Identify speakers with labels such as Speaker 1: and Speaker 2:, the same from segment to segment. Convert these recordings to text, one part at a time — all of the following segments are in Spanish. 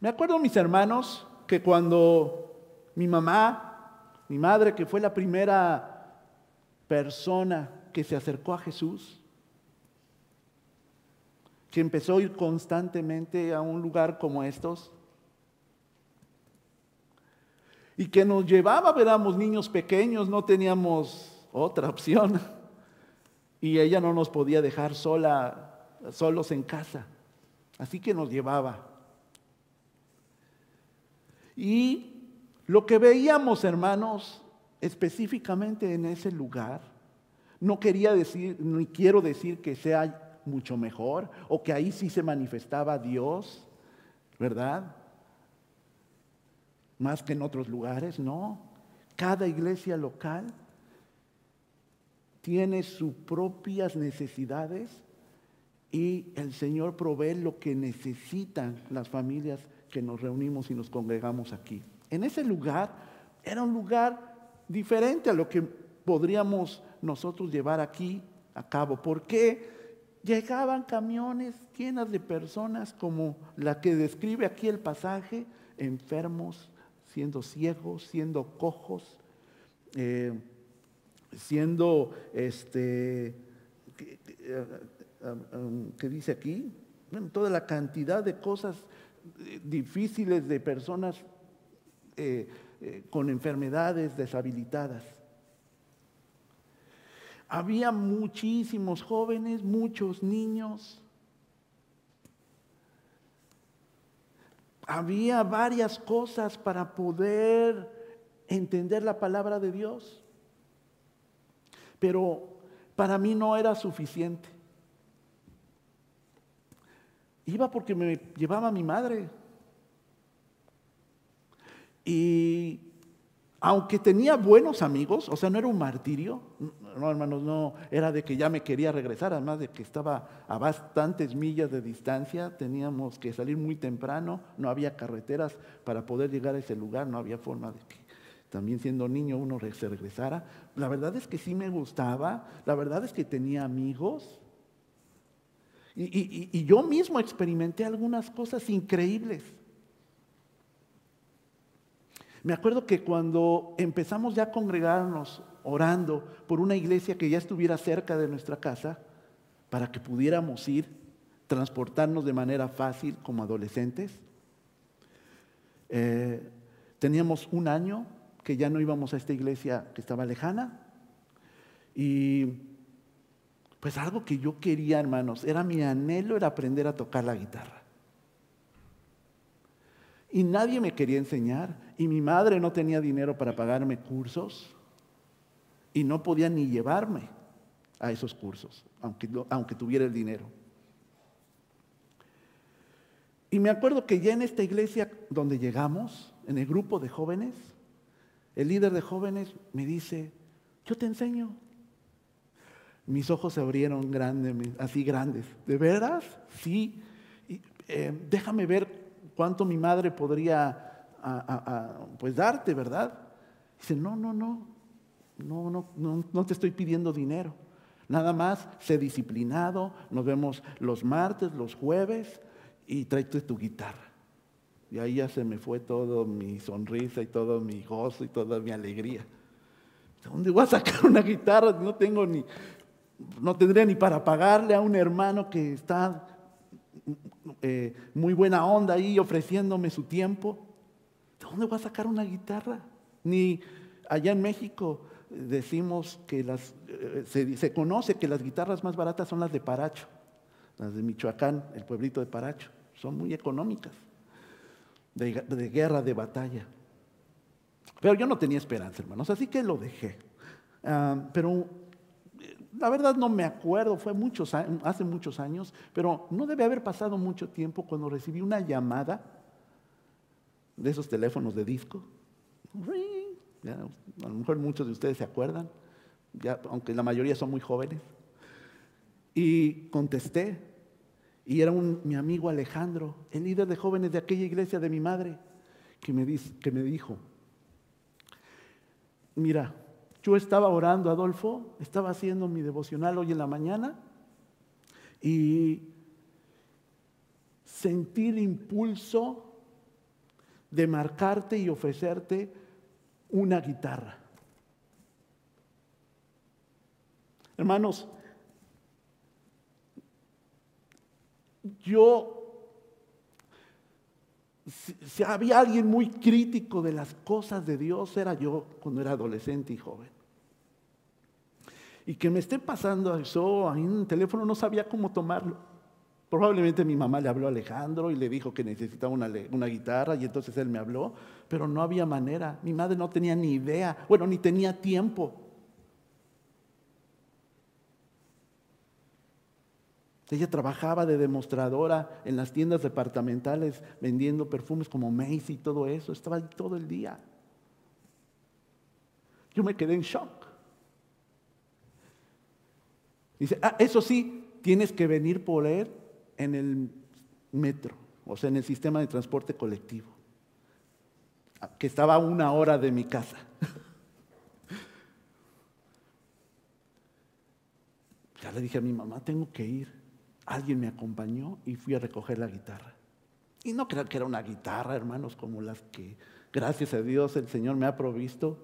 Speaker 1: Me acuerdo, mis hermanos, que cuando mi mamá, mi madre, que fue la primera persona que se acercó a Jesús, que empezó a ir constantemente a un lugar como estos, y que nos llevaba, éramos niños pequeños, no teníamos otra opción, y ella no nos podía dejar sola, solos en casa, así que nos llevaba. Y lo que veíamos, hermanos, específicamente en ese lugar, no quería decir, ni quiero decir que sea mucho mejor o que ahí sí se manifestaba Dios, ¿verdad? Más que en otros lugares, no. Cada iglesia local tiene sus propias necesidades y el Señor provee lo que necesitan las familias que nos reunimos y nos congregamos aquí. En ese lugar era un lugar diferente a lo que podríamos nosotros llevar aquí a cabo. porque Llegaban camiones llenas de personas como la que describe aquí el pasaje, enfermos, siendo ciegos, siendo cojos, eh, siendo, este, ¿qué dice aquí? toda la cantidad de cosas difíciles de personas eh, eh, con enfermedades deshabilitadas. Había muchísimos jóvenes, muchos niños. Había varias cosas para poder entender la palabra de Dios. Pero para mí no era suficiente. Iba porque me llevaba mi madre. Y aunque tenía buenos amigos, o sea, no era un martirio, no hermanos, no, era de que ya me quería regresar, además de que estaba a bastantes millas de distancia, teníamos que salir muy temprano, no había carreteras para poder llegar a ese lugar, no había forma de que también siendo niño uno se regresara. La verdad es que sí me gustaba, la verdad es que tenía amigos, y, yo mismo experimenté algunas cosas increíbles. Me acuerdo que cuando empezamos ya a congregarnos orando por una iglesia que ya estuviera cerca de nuestra casa, para que pudiéramos ir, transportarnos de manera fácil como adolescentes, eh, teníamos un año que ya no íbamos a esta iglesia que estaba lejana y pues algo que yo quería, hermanos, era mi anhelo, era aprender a tocar la guitarra. Y nadie me quería enseñar. Y mi madre no tenía dinero para pagarme cursos. Y no podía ni llevarme a esos cursos, aunque, aunque tuviera el dinero. Y me acuerdo que ya en esta iglesia donde llegamos, en el grupo de jóvenes, el líder de jóvenes me dice, yo te enseño, mis ojos se abrieron grandes, así grandes. ¿De veras? Sí. Eh, déjame ver cuánto mi madre podría pues darte, ¿verdad? Dice, no, no, no, no, no, no, te estoy pidiendo dinero. Nada más, sé disciplinado, nos vemos los martes, los jueves y tráete tu guitarra. Y ahí ya se me fue todo mi sonrisa y todo mi gozo y toda mi alegría. ¿Dónde voy a sacar una guitarra? No tengo ni, no tendría ni para pagarle a un hermano que está eh, muy buena onda ahí ofreciéndome su tiempo. ¿De dónde voy a sacar una guitarra? Ni allá en México decimos que las, eh, se, conoce que las guitarras más baratas son las de Paracho, las de Michoacán, el pueblito de Paracho. Son muy económicas, de, guerra, de batalla. Pero yo no tenía esperanza, hermanos, así que lo dejé. Ah, pero la verdad no me acuerdo, fue muchos, hace muchos años, pero no debe haber pasado mucho tiempo cuando recibí una llamada de esos teléfonos de disco. a lo mejor muchos de ustedes se acuerdan, aunque la mayoría son muy jóvenes. Y contesté, y era mi amigo Alejandro, el líder de jóvenes de aquella iglesia de mi madre, que me dijo, mira, yo estaba orando, Adolfo, estaba haciendo mi devocional hoy en la mañana y sentí el impulso de marcarte y ofrecerte una guitarra. Hermanos, yo, si, había alguien muy crítico de las cosas de Dios, era yo cuando era adolescente y joven. Y que me esté pasando eso ahí en el teléfono, no sabía cómo tomarlo. Probablemente mi mamá le habló a Alejandro y le dijo que necesitaba una, una, guitarra y entonces él me habló, pero no había manera. Mi madre no tenía ni idea, bueno, ni tenía tiempo. Ella trabajaba de demostradora en las tiendas departamentales vendiendo perfumes como Macy y todo eso. Estaba ahí todo el día. Yo me quedé en shock. Dice, ah, eso sí, tienes que venir por él en el metro, o sea, en el sistema de transporte colectivo, que estaba a una hora de mi casa. Ya le dije a mi mamá, tengo que ir alguien me acompañó y fui a recoger la guitarra. Y no creo que era una guitarra, hermanos, como las que, gracias a Dios, el Señor me ha provisto.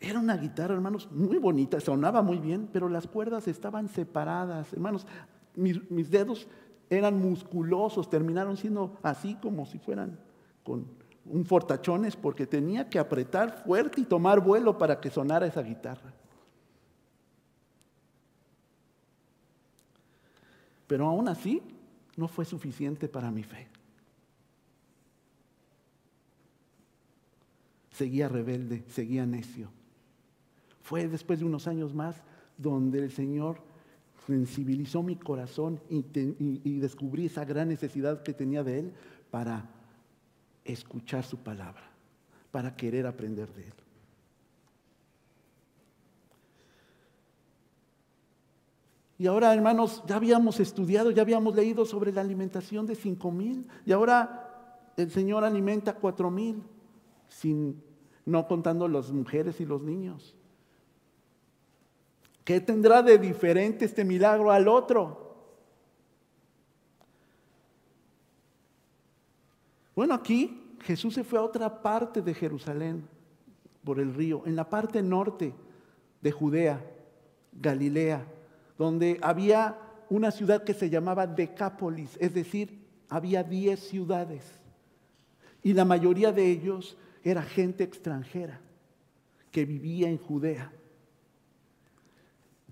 Speaker 1: Era una guitarra, hermanos, muy bonita, sonaba muy bien, pero las cuerdas estaban separadas. Hermanos, mis, dedos eran musculosos, terminaron siendo así como si fueran con un fortachones, porque tenía que apretar fuerte y tomar vuelo para que sonara esa guitarra. Pero aún así no fue suficiente para mi fe. Seguía rebelde, seguía necio. Fue después de unos años más donde el Señor sensibilizó mi corazón y, descubrí esa gran necesidad que tenía de Él para escuchar su palabra, para querer aprender de Él. Y ahora, hermanos, ya habíamos estudiado, ya habíamos leído sobre la alimentación de cinco mil. Y ahora el Señor alimenta cuatro mil, no contando las mujeres y los niños. ¿Qué tendrá de diferente este milagro al otro? Bueno, aquí Jesús se fue a otra parte de Jerusalén, por el río, en la parte norte de Judea, Galilea donde había una ciudad que se llamaba Decápolis, es decir, había diez ciudades. Y la mayoría de ellos era gente extranjera que vivía en Judea.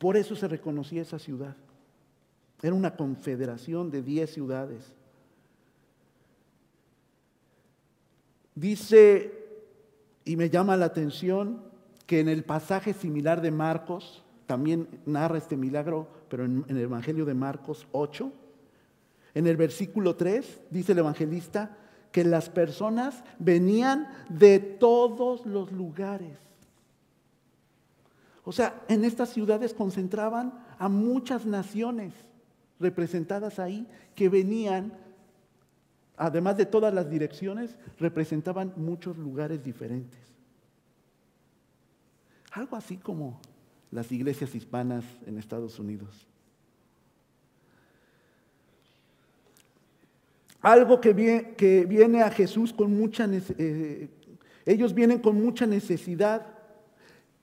Speaker 1: Por eso se reconocía esa ciudad. Era una confederación de diez ciudades. Dice, y me llama la atención, que en el pasaje similar de Marcos, también narra este milagro, pero en, el Evangelio de Marcos 8. En el versículo 3 dice el evangelista que las personas venían de todos los lugares. O sea, en estas ciudades concentraban a muchas naciones representadas ahí que venían, además de todas las direcciones, representaban muchos lugares diferentes. Algo así como las iglesias hispanas en Estados Unidos. Algo que viene, que viene a Jesús con mucha eh, ellos vienen con mucha necesidad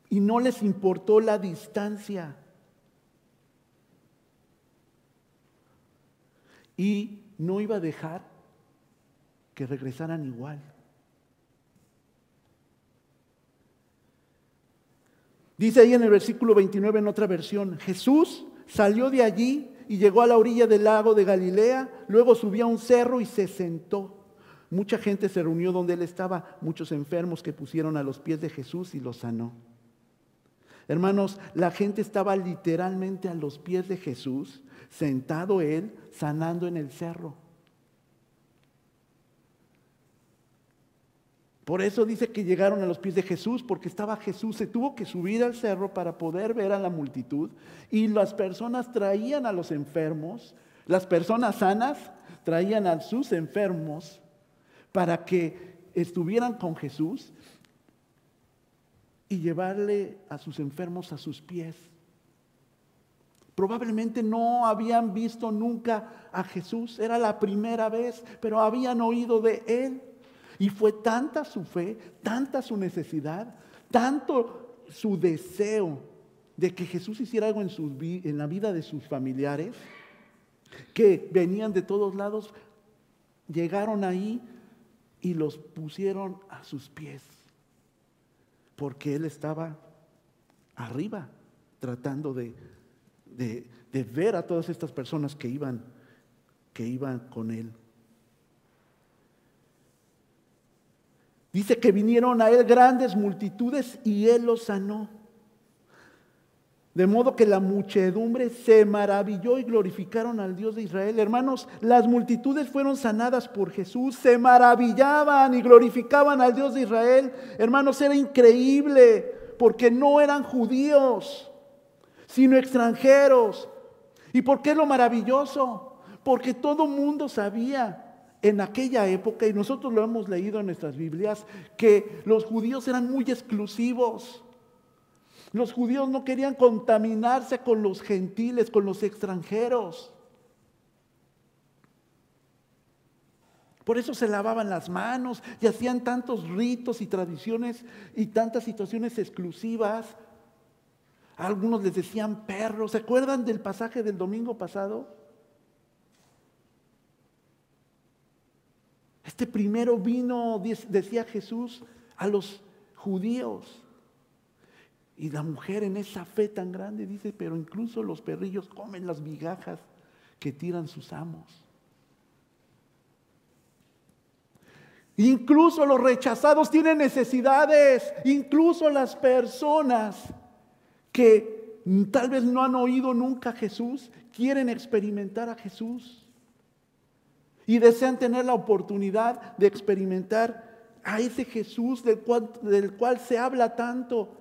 Speaker 1: y no les importó la distancia. Y no iba a dejar que regresaran igual. Dice ahí en el versículo 29 en otra versión, Jesús salió de allí y llegó a la orilla del lago de Galilea, luego subió a un cerro y se sentó. Mucha gente se reunió donde él estaba, muchos enfermos que pusieron a los pies de Jesús y los sanó. Hermanos, la gente estaba literalmente a los pies de Jesús, sentado él, sanando en el cerro. Por eso dice que llegaron a los pies de Jesús, porque estaba Jesús, se tuvo que subir al cerro para poder ver a la multitud y las personas traían a los enfermos, las personas sanas traían a sus enfermos para que estuvieran con Jesús y llevarle a sus enfermos a sus pies. Probablemente no habían visto nunca a Jesús, era la primera vez, pero habían oído de Él. Y fue tanta su fe, tanta su necesidad, tanto su deseo de que Jesús hiciera algo en, en la vida de sus familiares, que venían de todos lados, llegaron ahí y los pusieron a sus pies, porque Él estaba arriba tratando de, de ver a todas estas personas que iban, que iban con Él. Dice que vinieron a él grandes multitudes y él los sanó. De modo que la muchedumbre se maravilló y glorificaron al Dios de Israel. Hermanos, las multitudes fueron sanadas por Jesús, se maravillaban y glorificaban al Dios de Israel. Hermanos, era increíble porque no eran judíos, sino extranjeros. ¿Y por qué lo maravilloso? Porque todo mundo sabía en aquella época, y nosotros lo hemos leído en nuestras Biblias, que los judíos eran muy exclusivos. Los judíos no querían contaminarse con los gentiles, con los extranjeros. Por eso se lavaban las manos y hacían tantos ritos y tradiciones y tantas situaciones exclusivas. algunos les decían perros. ¿Se acuerdan del pasaje del domingo pasado? Este primero vino, decía Jesús, a los judíos. Y la mujer en esa fe tan grande dice, pero incluso los perrillos comen las migajas que tiran sus amos. Incluso los rechazados tienen necesidades, incluso las personas que tal vez no han oído nunca a Jesús, quieren experimentar a Jesús. Y desean tener la oportunidad de experimentar a ese Jesús del cual, del cual se habla tanto,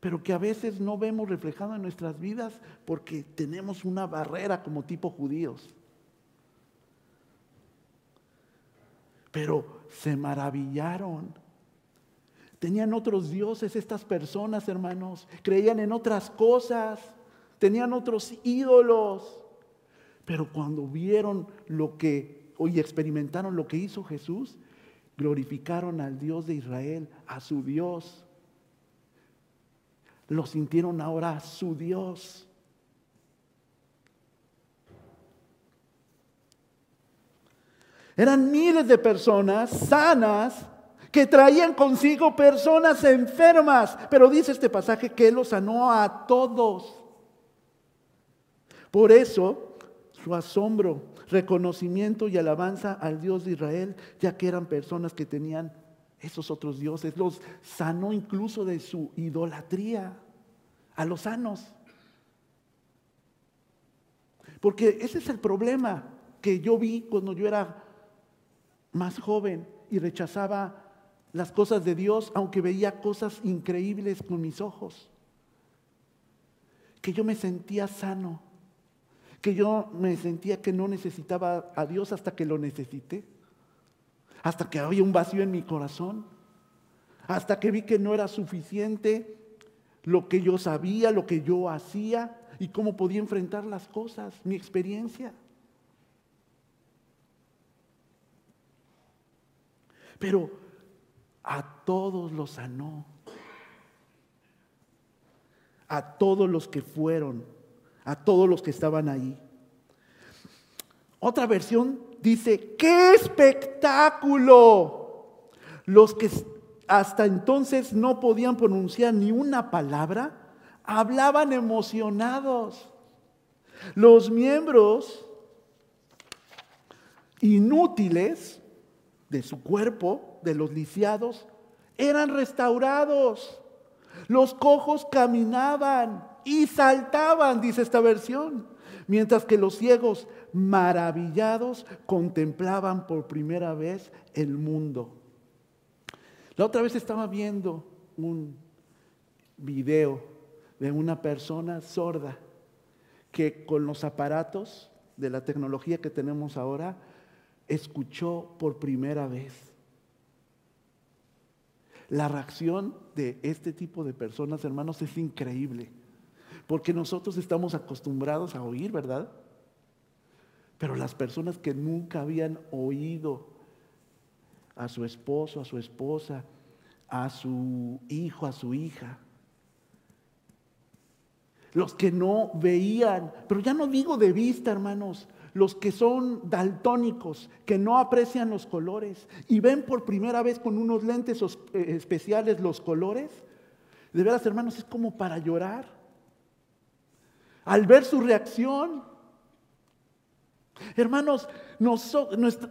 Speaker 1: pero que a veces no vemos reflejado en nuestras vidas porque tenemos una barrera como tipo judíos. Pero se maravillaron. Tenían otros dioses estas personas, hermanos. Creían en otras cosas. Tenían otros ídolos. Pero cuando vieron lo que, y experimentaron lo que hizo Jesús, glorificaron al Dios de Israel, a su Dios. Lo sintieron ahora su Dios. Eran miles de personas sanas que traían consigo personas enfermas. Pero dice este pasaje que Él los sanó a todos. Por eso su asombro, reconocimiento y alabanza al Dios de Israel, ya que eran personas que tenían esos otros dioses. Los sanó incluso de su idolatría a los sanos. Porque ese es el problema que yo vi cuando yo era más joven y rechazaba las cosas de Dios, aunque veía cosas increíbles con mis ojos. Que yo me sentía sano que yo me sentía que no necesitaba a Dios hasta que lo necesité, hasta que había un vacío en mi corazón, hasta que vi que no era suficiente lo que yo sabía, lo que yo hacía y cómo podía enfrentar las cosas, mi experiencia. Pero a todos los sanó, a todos los que fueron a todos los que estaban ahí. Otra versión dice, ¡qué espectáculo! Los que hasta entonces no podían pronunciar ni una palabra, hablaban emocionados. Los miembros inútiles de su cuerpo, de los lisiados, eran restaurados. Los cojos caminaban y saltaban, dice esta versión, mientras que los ciegos, maravillados, contemplaban por primera vez el mundo. La otra vez estaba viendo un video de una persona sorda que con los aparatos de la tecnología que tenemos ahora, escuchó por primera vez. La reacción de este tipo de personas, hermanos, es increíble. Porque nosotros estamos acostumbrados a oír, ¿verdad? Pero las personas que nunca habían oído a su esposo, a su esposa, a su hijo, a su hija. Los que no veían, pero ya no digo de vista, hermanos, los que son daltónicos, que no aprecian los colores y ven por primera vez con unos lentes eh, especiales los colores, de veras, hermanos, es como para llorar. Al ver su reacción, hermanos,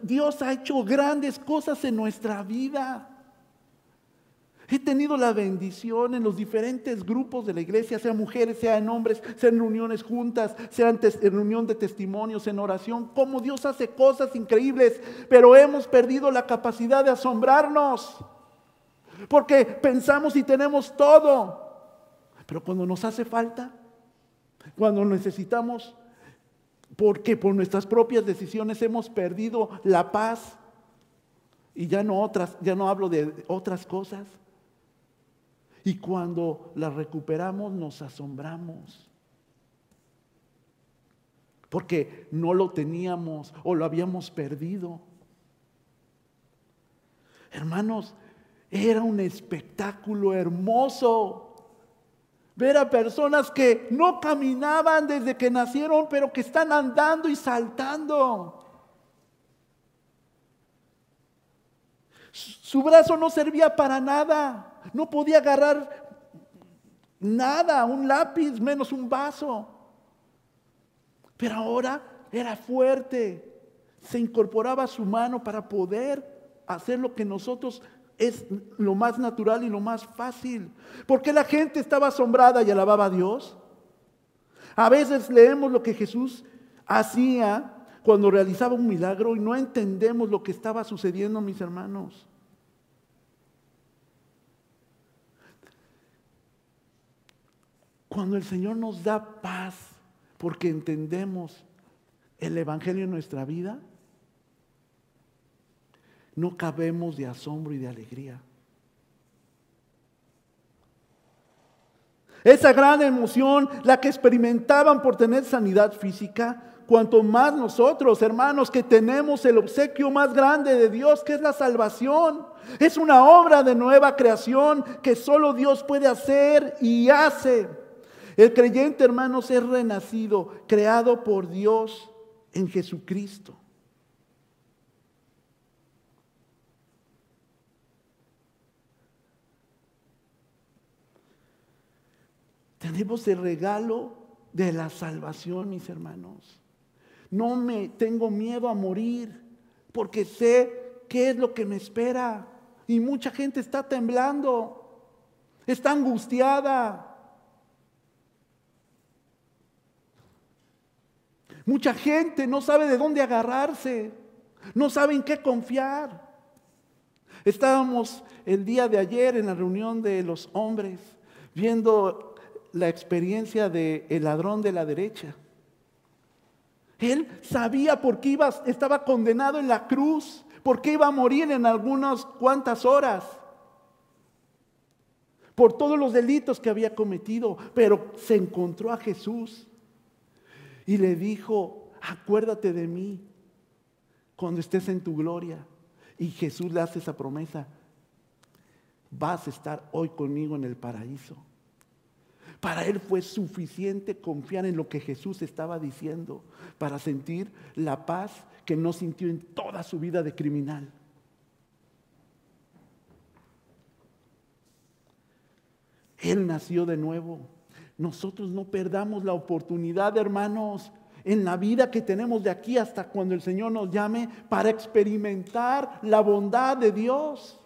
Speaker 1: Dios ha hecho grandes cosas en nuestra vida. He tenido la bendición en los diferentes grupos de la iglesia, sean mujeres, sean hombres, sean reuniones juntas, sean en reunión de testimonios, en oración, como Dios hace cosas increíbles, pero hemos perdido la capacidad de asombrarnos, porque pensamos y tenemos todo, pero cuando nos hace falta, cuando necesitamos, porque por nuestras propias decisiones hemos perdido la paz, y ya no otras, ya no hablo de otras cosas. Y cuando la recuperamos nos asombramos. Porque no lo teníamos o lo habíamos perdido. Hermanos, era un espectáculo hermoso. Ver a personas que no caminaban desde que nacieron, pero que están andando y saltando. Su brazo no servía para nada. No podía agarrar nada, un lápiz, menos un vaso. Pero ahora era fuerte. Se incorporaba su mano para poder hacer lo que nosotros es lo más natural y lo más fácil. Porque la gente estaba asombrada y alababa a Dios. A veces leemos lo que Jesús hacía cuando realizaba un milagro y no entendemos lo que estaba sucediendo, mis hermanos. Cuando el Señor nos da paz porque entendemos el Evangelio en nuestra vida, no cabemos de asombro y de alegría. Esa gran emoción, la que experimentaban por tener sanidad física, cuanto más nosotros, hermanos, que tenemos el obsequio más grande de Dios, que es la salvación. Es una obra de nueva creación que solo Dios puede hacer y hace. El creyente, hermanos, es renacido, creado por Dios en Jesucristo. Tenemos el regalo de la salvación, mis hermanos. No me tengo miedo a morir porque sé qué es lo que me espera. Y mucha gente está temblando, está angustiada. Mucha gente no sabe de dónde agarrarse, no sabe en qué confiar. Estábamos el día de ayer en la reunión de los hombres viendo la experiencia del el ladrón de la derecha. Él sabía por qué iba, estaba condenado en la cruz, por qué iba a morir en algunas cuantas horas, por todos los delitos que había cometido, pero se encontró a Jesús y le dijo, acuérdate de mí cuando estés en tu gloria. Y Jesús le hace esa promesa, vas a estar hoy conmigo en el paraíso. Para él fue suficiente confiar en lo que Jesús estaba diciendo para sentir la paz que no sintió en toda su vida de criminal. Él nació de nuevo. Nosotros no perdamos la oportunidad, hermanos, en la vida que tenemos de aquí hasta cuando el Señor nos llame para experimentar la bondad de Dios,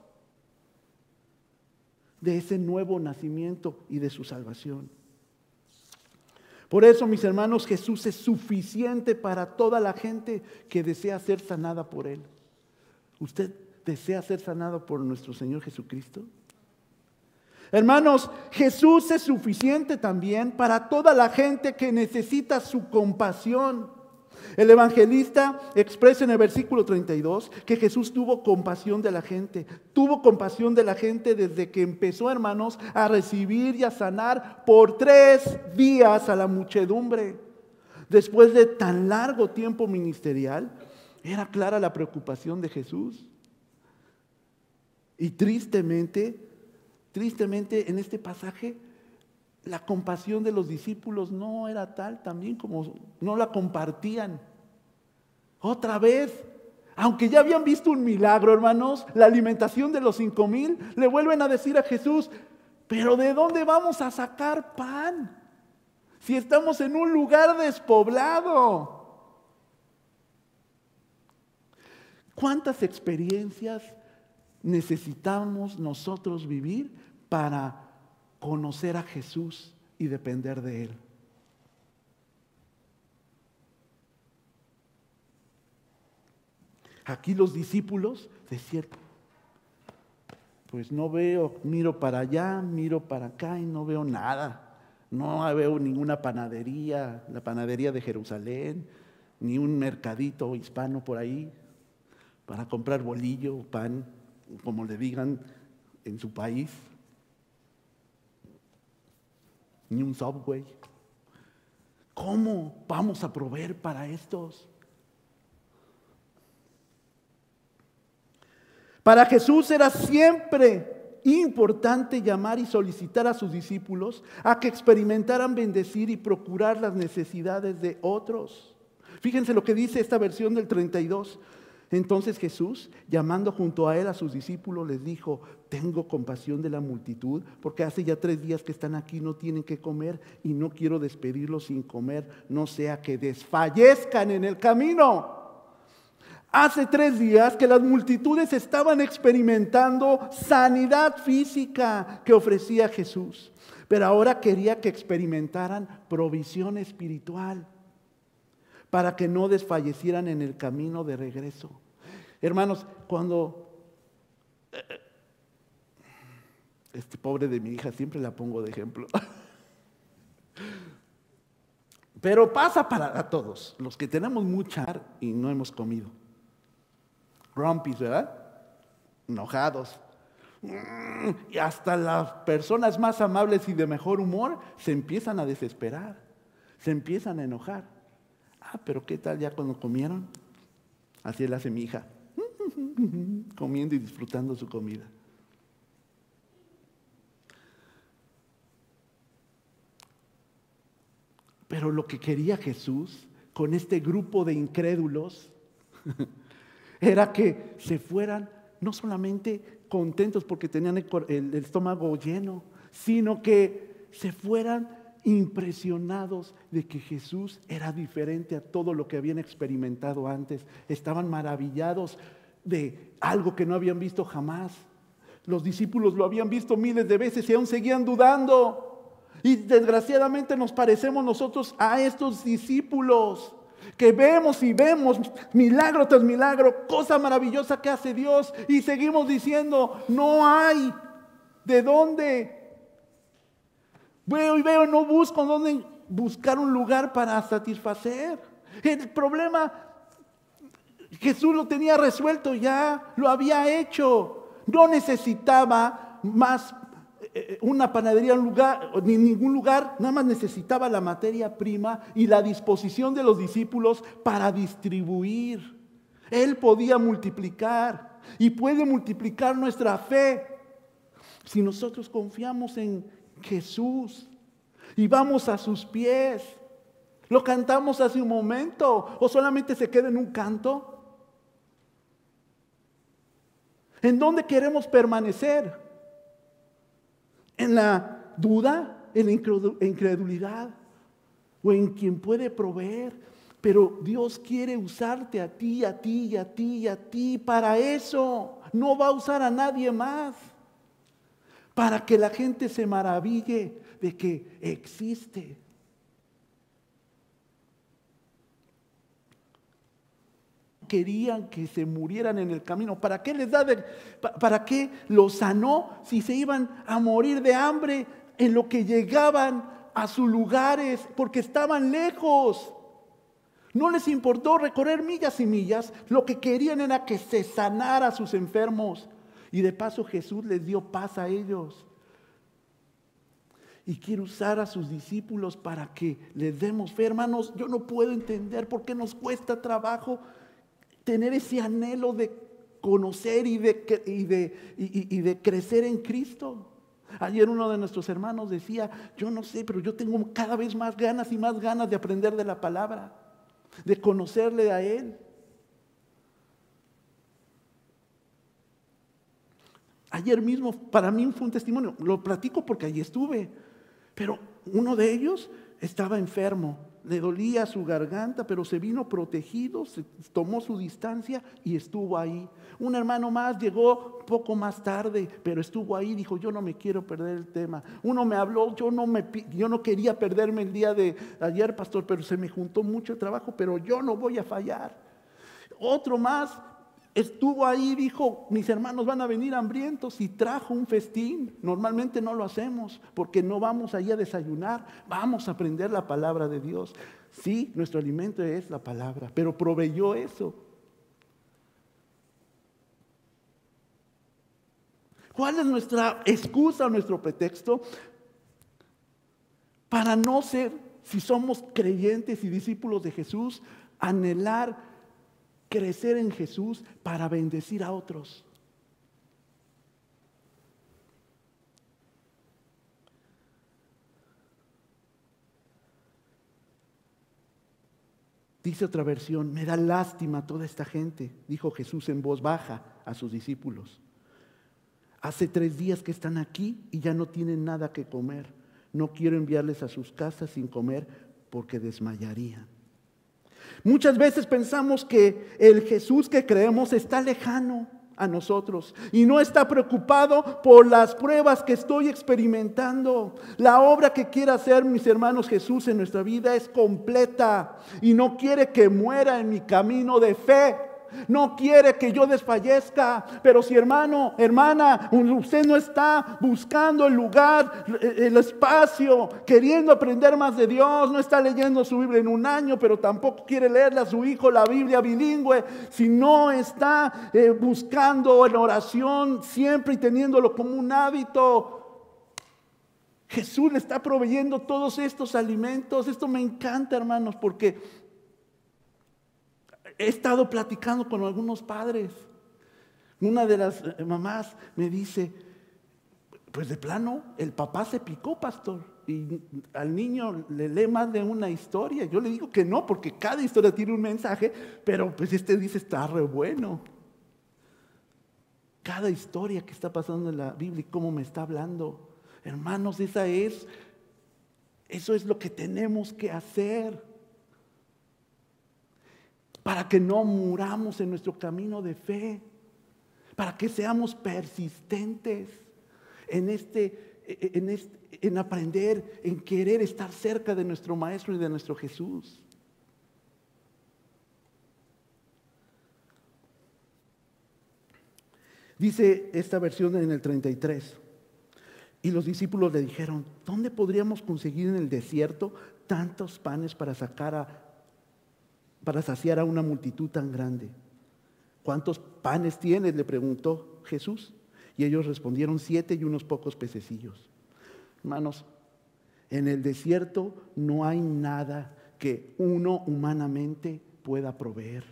Speaker 1: de ese nuevo nacimiento y de su salvación. Por eso, mis hermanos, Jesús es suficiente para toda la gente que desea ser sanada por Él. ¿Usted desea ser sanado por nuestro Señor Jesucristo? Hermanos, Jesús es suficiente también para toda la gente que necesita su compasión. El evangelista expresa en el versículo 32 que Jesús tuvo compasión de la gente. Tuvo compasión de la gente desde que empezó, hermanos, a recibir y a sanar por tres días a la muchedumbre. Después de tan largo tiempo ministerial, era clara la preocupación de Jesús. Y tristemente, tristemente en este pasaje, la compasión de los discípulos no era tal también como no la compartían. Otra vez, aunque ya habían visto un milagro, hermanos, la alimentación de los cinco mil, le vuelven a decir a Jesús, pero ¿de dónde vamos a sacar pan? Si estamos en un lugar despoblado. ¿Cuántas experiencias necesitamos nosotros vivir para conocer a Jesús y depender de Él? Aquí los discípulos decían, pues no veo, miro para allá, miro para acá y no veo nada. No veo ninguna panadería, la panadería de Jerusalén, ni un mercadito hispano por ahí para comprar bolillo, pan, como le digan en su país, ni un subway. ¿Cómo vamos a proveer para estos? Para Jesús era siempre importante llamar y solicitar a sus discípulos a que experimentaran bendecir y procurar las necesidades de otros. Fíjense lo que dice esta versión del 32. Entonces Jesús, llamando junto a él a sus discípulos, les dijo, tengo compasión de la multitud, porque hace ya tres días que están aquí, no tienen que comer y no quiero despedirlos sin comer, no sea que desfallezcan en el camino. Hace tres días que las multitudes estaban experimentando sanidad física que ofrecía Jesús, pero ahora quería que experimentaran provisión espiritual para que no desfallecieran en el camino de regreso. Hermanos, cuando eh, este pobre de mi hija siempre la pongo de ejemplo. Pero pasa para todos, los que tenemos mucha y no hemos comido. Grumpy, ¿verdad? Enojados. Y hasta las personas más amables y de mejor humor se empiezan a desesperar, se empiezan a enojar. Ah, pero ¿qué tal ya cuando comieron? Así la hace mi hija, comiendo y disfrutando su comida. Pero lo que quería Jesús con este grupo de incrédulos era que se fueran no solamente contentos porque tenían el, estómago lleno, sino que se fueran impresionados de que Jesús era diferente a todo lo que habían experimentado antes. Estaban maravillados de algo que no habían visto jamás. Los discípulos lo habían visto miles de veces y aún seguían dudando. Y desgraciadamente nos parecemos nosotros a estos discípulos que vemos y vemos milagro tras milagro, cosa maravillosa que hace Dios y seguimos diciendo, no hay de dónde Veo y veo, no busco dónde buscar un lugar para satisfacer. El problema, Jesús lo tenía resuelto ya, lo había hecho. No necesitaba más eh, una panadería, un lugar, ni ningún lugar, nada más necesitaba la materia prima y la disposición de los discípulos para distribuir. Él podía multiplicar y puede multiplicar nuestra fe si nosotros confiamos en Jesús y vamos a sus pies. Lo cantamos hace un momento o solamente se queda en un canto. ¿En dónde queremos permanecer? ¿En la duda? ¿En la incredulidad? ¿O en quien puede proveer? Pero Dios quiere usarte a ti, a ti, a ti, a ti para eso. No va a usar a nadie más para que la gente se maraville de que existe. Querían que se murieran en el camino. ¿Para qué les da para qué los sanó si se iban a morir de hambre en lo que llegaban a sus lugares porque estaban lejos? No les importó recorrer millas y millas, lo que querían era que se sanara a sus enfermos. Y de paso Jesús les dio paz a ellos. Y quiere usar a sus discípulos para que les demos fe. Hermanos, yo no puedo entender por qué nos cuesta trabajo tener ese anhelo de conocer y de, y de, y de crecer en Cristo. Ayer uno de nuestros hermanos decía, yo no sé, pero yo tengo cada vez más ganas y más ganas de aprender de la palabra, de conocerle a Él. Ayer mismo para mí fue un testimonio, lo platico porque allí estuve, pero uno de ellos estaba enfermo le dolía su garganta, pero se vino protegido, se tomó su distancia y estuvo ahí. Un hermano más llegó poco más tarde, pero estuvo ahí, dijo, yo no me quiero perder el tema. Uno me habló, yo no, me, yo no quería perderme el día de ayer, pastor, pero se me juntó mucho trabajo, pero yo no voy a fallar. Otro más estuvo ahí, dijo, mis hermanos van a venir hambrientos y trajo un festín. Normalmente no lo hacemos porque no vamos ahí a desayunar, vamos a aprender la palabra de Dios. Sí, nuestro alimento es la palabra, pero proveyó eso. ¿Cuál es nuestra excusa nuestro pretexto para no ser, si somos creyentes y discípulos de Jesús, anhelar crecer en Jesús para bendecir a otros. Dice otra versión, me da lástima toda esta gente, dijo Jesús en voz baja a sus discípulos. Hace tres días que están aquí y ya no tienen nada que comer. No quiero enviarles a sus casas sin comer porque desmayarían. Muchas veces pensamos que el Jesús que creemos está lejano a nosotros y no está preocupado por las pruebas que estoy experimentando. La obra que quiere hacer mis hermanos Jesús en nuestra vida es completa y no quiere que muera en mi camino de fe no quiere que yo desfallezca. Pero si hermano, hermana, usted no está buscando el lugar, el espacio, queriendo aprender más de Dios, no está leyendo su Biblia en un año, pero tampoco quiere leerle a su hijo la Biblia bilingüe, si no está eh, buscando en oración siempre y teniéndolo como un hábito, Jesús le está proveyendo todos estos alimentos. Esto me encanta, hermanos, porque he estado platicando con algunos padres. Una de las eh, mamás me dice, pues de plano, el papá se picó, pastor, y al niño le lee más de una historia. Yo le digo que no, porque cada historia tiene un mensaje, pero pues este dice está re bueno. Cada historia que está pasando en la Biblia y cómo me está hablando. Hermanos, esa es, eso es lo que tenemos que hacer para que no muramos en nuestro camino de fe, para que seamos persistentes en, este, en, este, en aprender, en querer estar cerca de nuestro Maestro y de nuestro Jesús. Dice esta versión en el 33. Y los discípulos le dijeron, ¿dónde podríamos conseguir en el desierto tantos panes para sacar a para saciar a una multitud tan grande. ¿Cuántos panes tienes? le preguntó Jesús. Y ellos respondieron siete y unos pocos pececillos. Hermanos, en el desierto no hay nada que uno humanamente pueda proveer.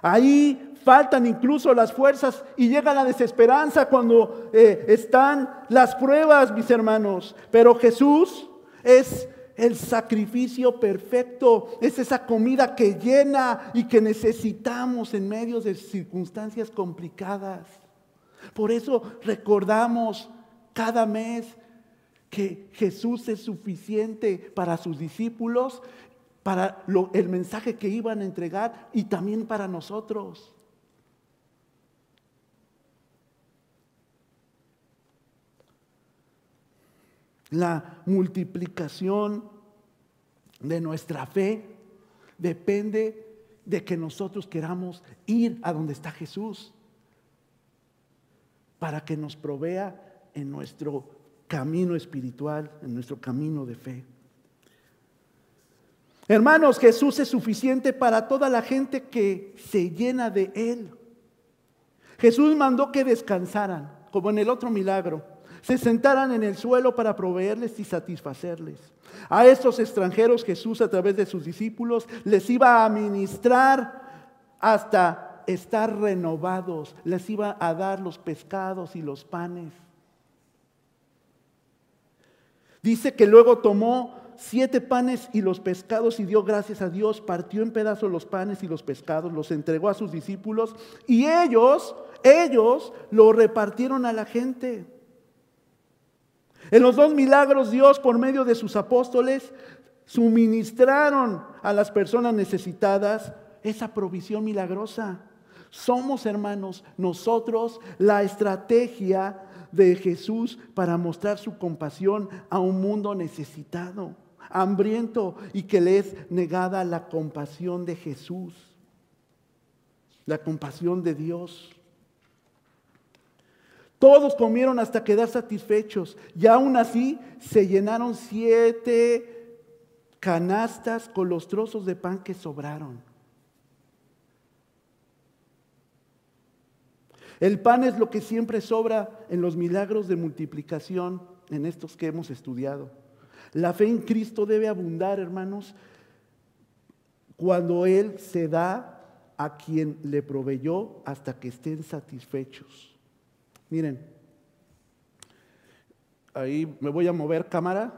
Speaker 1: Ahí faltan incluso las fuerzas y llega la desesperanza cuando eh, están las pruebas, mis hermanos. Pero Jesús es el sacrificio perfecto, es esa comida que llena y que necesitamos en medio de circunstancias complicadas. Por eso recordamos cada mes que Jesús es suficiente para sus discípulos, para el mensaje que iban a entregar y también para nosotros. La multiplicación de nuestra fe depende de que nosotros queramos ir a donde está Jesús para que nos provea en nuestro camino espiritual, en nuestro camino de fe. Hermanos, Jesús es suficiente para toda la gente que se llena de Él. Jesús mandó que descansaran, como en el otro milagro se sentaran en el suelo para proveerles y satisfacerles. A estos extranjeros Jesús a través de sus discípulos les iba a ministrar hasta estar renovados. Les iba a dar los pescados y los panes. Dice que luego tomó siete panes y los pescados y dio gracias a Dios, partió en pedazos los panes y los pescados, los entregó a sus discípulos y ellos, ellos lo repartieron a la gente. En los dos milagros Dios por medio de sus apóstoles suministraron a las personas necesitadas esa provisión milagrosa. Somos hermanos, nosotros la estrategia de Jesús para mostrar su compasión a un mundo necesitado, hambriento y que le es negada la compasión de Jesús, la compasión de Dios. Todos comieron hasta quedar satisfechos y aún así se llenaron siete canastas con los trozos de pan que sobraron. El pan es lo que siempre sobra en los milagros de multiplicación, en estos que hemos estudiado. La fe en Cristo debe abundar, hermanos, cuando Él se da a quien le proveyó hasta que estén satisfechos. Miren, ahí me voy a mover cámara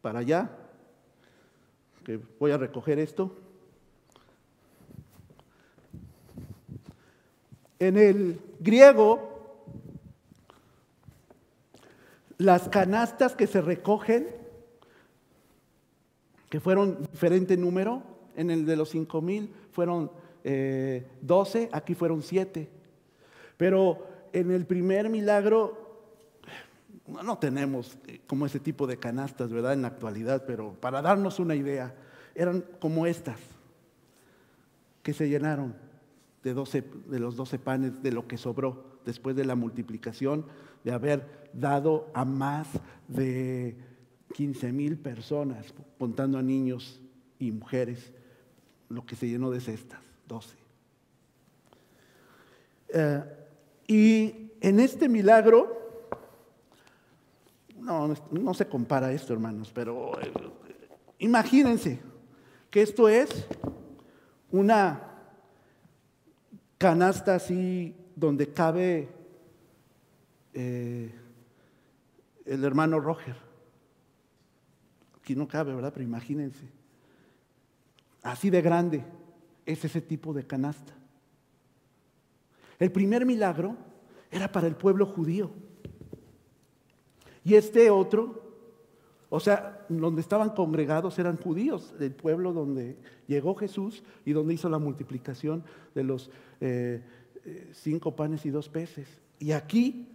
Speaker 1: para allá, que voy a recoger esto. En el griego, las canastas que se recogen, que fueron diferente número, en el de los cinco mil fueron eh, doce, 12, aquí fueron 7. Pero en el primer milagro no tenemos eh, como ese tipo de canastas, ¿verdad? En la actualidad, pero para darnos una idea, eran como estas, que se llenaron de, de los doce panes, de lo que sobró después de la multiplicación, de haber dado a más de 15 mil personas, contando a niños y mujeres, lo que se llenó de cestas, 12. Eh, y en este milagro, no, no se compara esto, hermanos, pero eh, imagínense que esto es una canasta así donde cabe eh, el hermano Roger. Aquí no cabe, ¿verdad? Pero imagínense. Así de grande es ese tipo de canasta. El primer milagro era para el pueblo judío. Y este otro, o sea, donde estaban congregados eran judíos, del pueblo donde llegó Jesús y donde hizo la multiplicación de los eh, eh, cinco panes y dos peces. Y aquí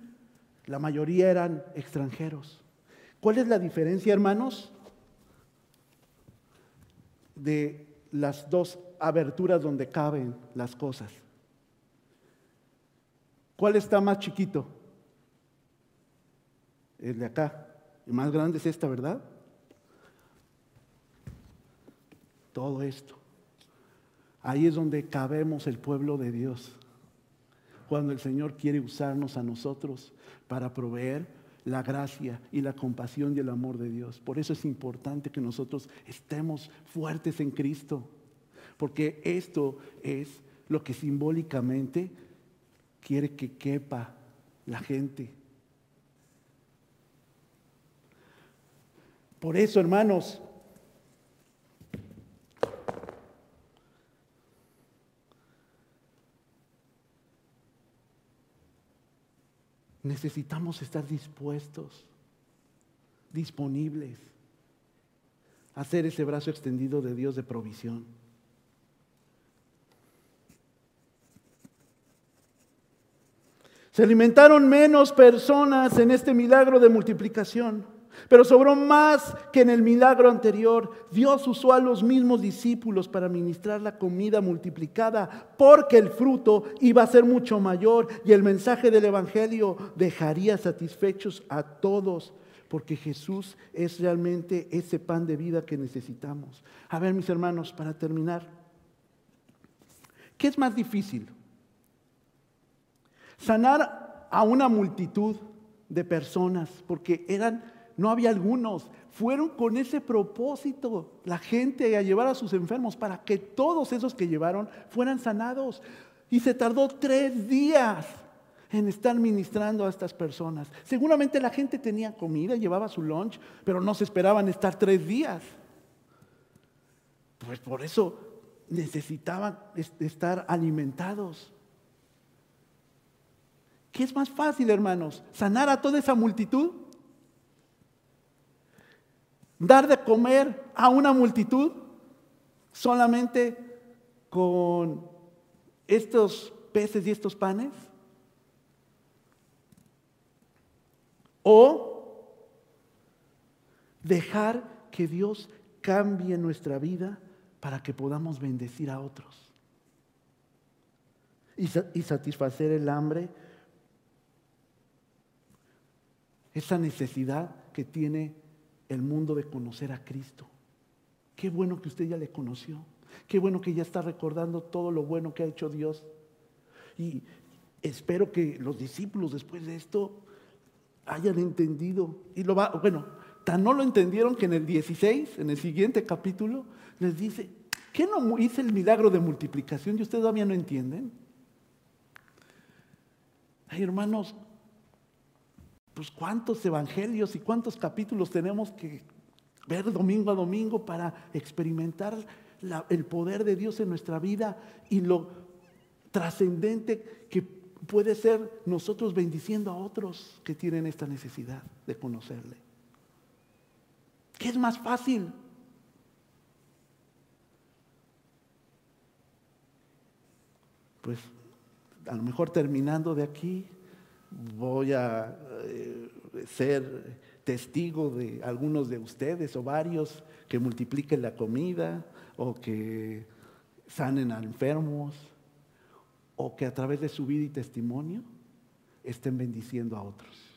Speaker 1: la mayoría eran extranjeros. ¿Cuál es la diferencia, hermanos? De las dos aberturas donde caben las cosas. ¿Cuál está más chiquito? El de acá. El más grande es esta, ¿verdad? Todo esto. Ahí es donde cabemos el pueblo de Dios. Cuando el Señor quiere usarnos a nosotros para proveer la gracia y la compasión y el amor de Dios. Por eso es importante que nosotros estemos fuertes en Cristo. Porque esto es lo que simbólicamente quiere que quepa la gente. Por eso, hermanos, necesitamos estar dispuestos, disponibles a hacer ese brazo extendido de Dios de provisión. Se alimentaron menos personas en este milagro de multiplicación, pero sobró más que en el milagro anterior. Dios usó a los mismos discípulos para ministrar la comida multiplicada, porque el fruto iba a ser mucho mayor y el mensaje del Evangelio dejaría satisfechos a todos, porque Jesús es realmente ese pan de vida que necesitamos. A ver, mis hermanos, para terminar, ¿qué es más difícil? Sanar a una multitud de personas, porque eran, no había algunos, fueron con ese propósito la gente a llevar a sus enfermos para que todos esos que llevaron fueran sanados. Y se tardó tres días en estar ministrando a estas personas. Seguramente la gente tenía comida, llevaba su lunch, pero no se esperaban estar tres días. Pues por eso necesitaban estar alimentados. ¿Qué es más fácil, hermanos? ¿Sanar a toda esa multitud? ¿Dar de comer a una multitud solamente con estos peces y estos panes? ¿O dejar que Dios cambie nuestra vida para que podamos bendecir a otros? Y, satisfacer el hambre, esa necesidad que tiene el mundo de conocer a Cristo. Qué bueno que usted ya le conoció. Qué bueno que ya está recordando todo lo bueno que ha hecho Dios. Y espero que los discípulos después de esto hayan entendido. Y lo va, bueno, tan no lo entendieron que en el 16, en el siguiente capítulo, les dice, ¿qué no hice el milagro de multiplicación y ustedes todavía no entienden? Hermanos, pues cuántos evangelios y cuántos capítulos tenemos que ver domingo a domingo para experimentar el poder de Dios en nuestra vida y lo trascendente que puede ser nosotros bendiciendo a otros que tienen esta necesidad de conocerle. ¿Qué es más fácil? Pues a lo mejor terminando de aquí, voy a eh, ser testigo de algunos de ustedes o varios que multipliquen la comida o que sanen a enfermos o que a través de su vida y testimonio estén bendiciendo a otros.